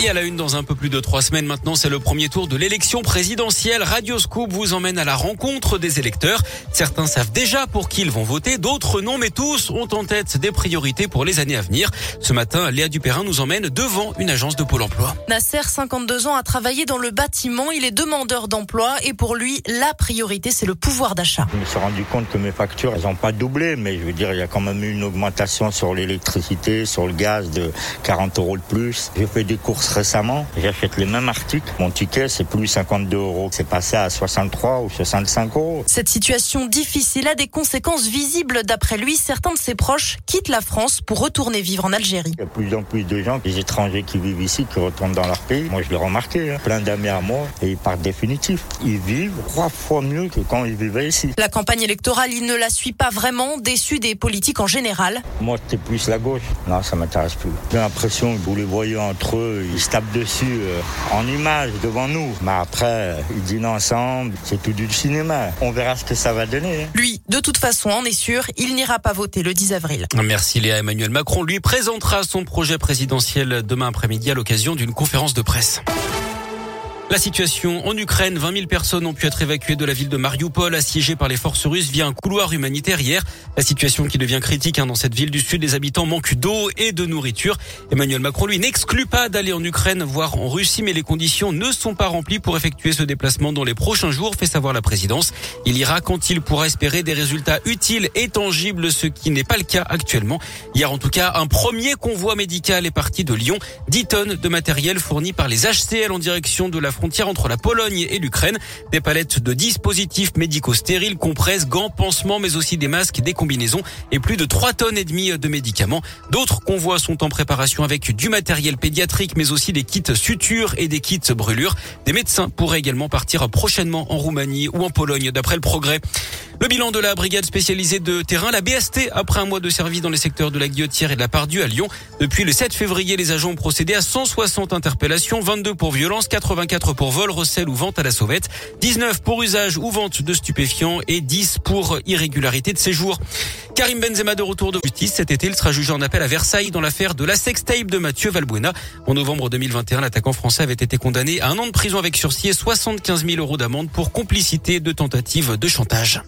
Et à la une, dans un peu plus de trois semaines maintenant, c'est le premier tour de l'élection présidentielle. Radio Scoop vous emmène à la rencontre des électeurs. Certains savent déjà pour qui ils vont voter, d'autres non, mais tous ont en tête des priorités pour les années à venir. Ce matin, Léa Dupérin nous emmène devant une agence de Pôle emploi. Nasser, 52 ans, a travaillé dans le bâtiment. Il est demandeur d'emploi et pour lui, la priorité, c'est le pouvoir d'achat. Je me suis rendu compte que mes factures, elles n'ont pas doublé, mais je veux dire, il y a quand même eu une augmentation sur l'électricité, sur le gaz de 40 euros de plus. J'ai fait des courses récemment. J'achète les mêmes articles. Mon ticket, c'est plus 52 euros. C'est passé à 63 ou 65 euros. Cette situation difficile a des conséquences visibles. D'après lui, certains de ses proches quittent la France pour retourner vivre en Algérie. Il y a de plus en plus de gens, des étrangers qui vivent ici, qui retournent dans leur pays. Moi, je l'ai remarqué. Hein. Plein d'amis à moi et ils partent définitif. Ils vivent trois fois mieux que quand ils vivaient ici. La campagne électorale, il ne la suit pas vraiment, déçu des politiques en général. Moi, c'était plus la gauche. Non, ça m'intéresse plus. J'ai l'impression que vous les voyez entre eux, ils se tapent dessus euh, en image devant nous. Mais après, ils dînent ensemble, c'est tout du cinéma. On verra ce que ça va donner. hein. Lui, de toute façon, en est sûr, il n'ira pas voter le 10 avril. Merci Léa. Emmanuel Macron lui présentera son projet présidentiel demain après-midi à l'occasion d'une conférence de presse. La situation en Ukraine, 20 000 personnes ont pu être évacuées de la ville de Mariupol, assiégée par les forces russes via un couloir humanitaire hier. La situation qui devient critique hein, dans cette ville du sud, les habitants manquent d'eau et de nourriture. Emmanuel Macron, lui, n'exclut pas d'aller en Ukraine, voire en Russie, mais les conditions ne sont pas remplies pour effectuer ce déplacement dans les prochains jours, fait savoir la présidence. Il ira quand il pourra espérer des résultats utiles et tangibles, ce qui n'est pas le cas actuellement. Hier, en tout cas, un premier convoi médical est parti de Lyon. 10 tonnes de matériel fourni par les HCL en direction de la frontière entre la Pologne et l'Ukraine. Des palettes de dispositifs médicaux stériles, compresses, gants, pansements, mais aussi des masques, des combinaisons et plus de 3 tonnes et demie de médicaments. D'autres convois sont en préparation avec du matériel pédiatrique, mais aussi des kits sutures et des kits brûlures. Des médecins pourraient également partir prochainement en Roumanie ou en Pologne, d'après le progrès. Le bilan de la brigade spécialisée de terrain, la BST, après un mois de service dans les secteurs de la Guillotière et de la Pardue à Lyon. Depuis le 7 février, les agents ont procédé à 160 interpellations, 22 pour violence, 84 pour vol, recel ou vente à la sauvette, 19 pour usage ou vente de stupéfiants et 10 pour irrégularité de séjour. Karim Benzema de retour de justice. Cet été, il sera jugé en appel à Versailles dans l'affaire de la sextape de Mathieu Valbuena. En novembre 2021, l'attaquant français avait été condamné à un an de prison avec sursis et 75 000 euros d'amende pour complicité de tentative de chantage.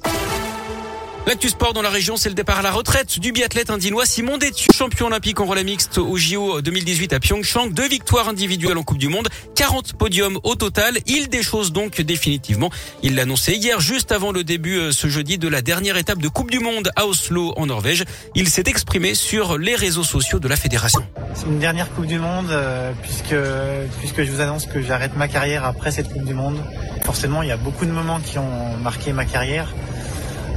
L'actu sport dans la région, c'est le départ à la retraite du biathlète indinois Simon Détu, champion olympique en relais mixte au JO 2018 à Pyeongchang. Deux victoires individuelles en Coupe du Monde, 40 podiums au total. Il déchose donc définitivement. Il l'a annoncé hier, juste avant le début euh, ce jeudi de la dernière étape de Coupe du Monde à Oslo en Norvège. Il s'est exprimé sur les réseaux sociaux de la fédération. C'est une dernière Coupe du Monde euh, puisque puisque je vous annonce que j'arrête ma carrière après cette Coupe du Monde. Forcément, il y a beaucoup de moments qui ont marqué ma carrière,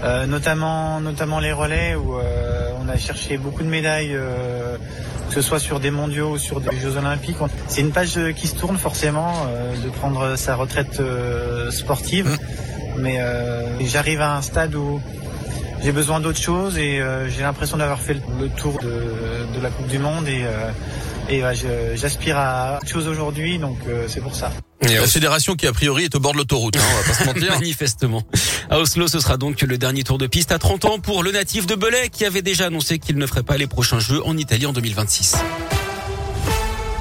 euh, notamment notamment les relais où euh, on a cherché beaucoup de médailles, euh, que ce soit sur des mondiaux ou sur des Jeux Olympiques. C'est une page euh, qui se tourne forcément euh, de prendre sa retraite euh, sportive, mais euh, j'arrive à un stade où j'ai besoin d'autre chose et euh, j'ai l'impression d'avoir fait le, tour de, de la Coupe du Monde et, euh, et je- j'aspire à autre chose aujourd'hui, donc euh, c'est pour ça. La fédération qui a priori est au bord de l'autoroute, hein, on va pas se mentir. Manifestement. À Oslo, ce sera donc le dernier tour de piste à 30 ans pour le natif de Belay qui avait déjà annoncé qu'il ne ferait pas les prochains Jeux en Italie en 2026.